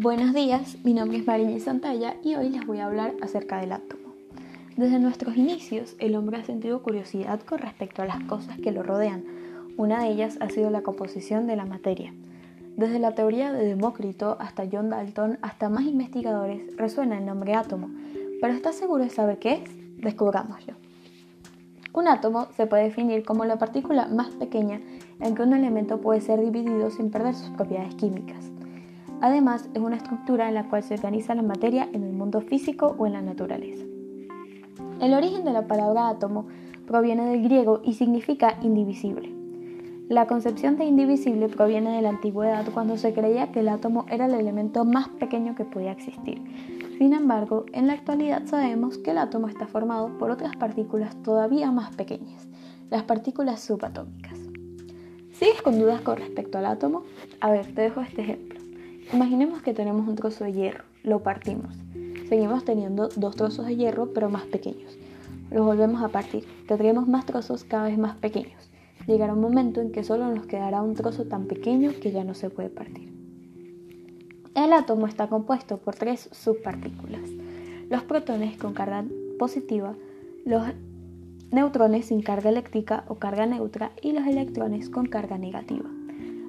Buenos días, mi nombre es Mariña Santalla y hoy les voy a hablar acerca del átomo. Desde nuestros inicios, el hombre ha sentido curiosidad con respecto a las cosas que lo rodean. Una de ellas ha sido la composición de la materia. Desde la teoría de Demócrito hasta John Dalton, hasta más investigadores, resuena el nombre átomo. ¿Pero estás seguro de saber qué es? Descubrámoslo. Un átomo se puede definir como la partícula más pequeña en que un elemento puede ser dividido sin perder sus propiedades químicas. Además, es una estructura en la cual se organiza la materia en el mundo físico o en la naturaleza. El origen de la palabra átomo proviene del griego y significa indivisible. La concepción de indivisible proviene de la antigüedad cuando se creía que el átomo era el elemento más pequeño que podía existir. Sin embargo, en la actualidad sabemos que el átomo está formado por otras partículas todavía más pequeñas, las partículas subatómicas. ¿Sigues con dudas con respecto al átomo? A ver, te dejo este ejemplo. Imaginemos que tenemos un trozo de hierro, lo partimos. Seguimos teniendo dos trozos de hierro pero más pequeños. Los volvemos a partir. Tendremos más trozos cada vez más pequeños. Llegará un momento en que solo nos quedará un trozo tan pequeño que ya no se puede partir. El átomo está compuesto por tres subpartículas. Los protones con carga positiva, los neutrones sin carga eléctrica o carga neutra y los electrones con carga negativa.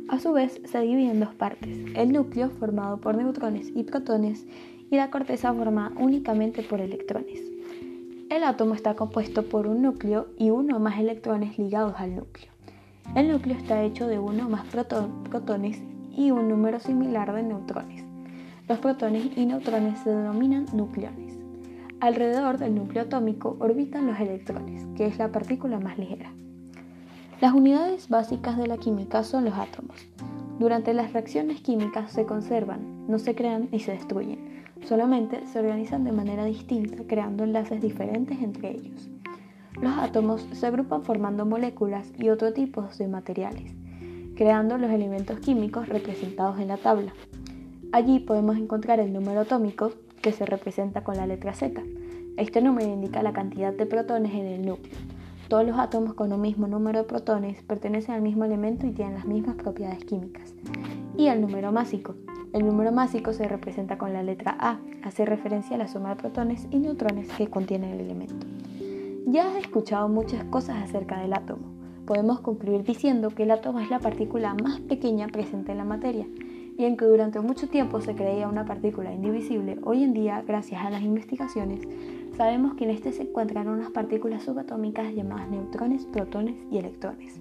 A su vez, se divide en dos partes, el núcleo formado por neutrones y protones y la corteza formada únicamente por electrones. El átomo está compuesto por un núcleo y uno o más electrones ligados al núcleo. El núcleo está hecho de uno o más protones y un número similar de neutrones. Los protones y neutrones se denominan nucleones. Alrededor del núcleo atómico orbitan los electrones, que es la partícula más ligera. Las unidades básicas de la química son los átomos. Durante las reacciones químicas se conservan, no se crean ni se destruyen, solamente se organizan de manera distinta creando enlaces diferentes entre ellos. Los átomos se agrupan formando moléculas y otro tipo de materiales, creando los elementos químicos representados en la tabla. Allí podemos encontrar el número atómico, que se representa con la letra Z. Este número indica la cantidad de protones en el núcleo. Todos los átomos con un mismo número de protones pertenecen al mismo elemento y tienen las mismas propiedades químicas. Y el número másico. El número másico se representa con la letra A, hace referencia a la suma de protones y neutrones que contiene el elemento. Ya has escuchado muchas cosas acerca del átomo. Podemos concluir diciendo que el átomo es la partícula más pequeña presente en la materia, y aunque durante mucho tiempo se creía una partícula indivisible, hoy en día, gracias a las investigaciones, Sabemos que en este se encuentran unas partículas subatómicas llamadas neutrones, protones y electrones.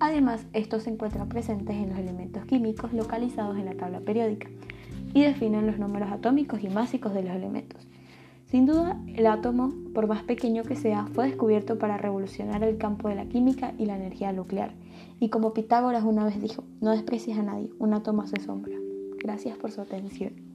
Además, estos se encuentran presentes en los elementos químicos localizados en la tabla periódica y definen los números atómicos y másicos de los elementos. Sin duda, el átomo, por más pequeño que sea, fue descubierto para revolucionar el campo de la química y la energía nuclear. Y como Pitágoras una vez dijo, no desprecies a nadie, un átomo hace sombra. Gracias por su atención.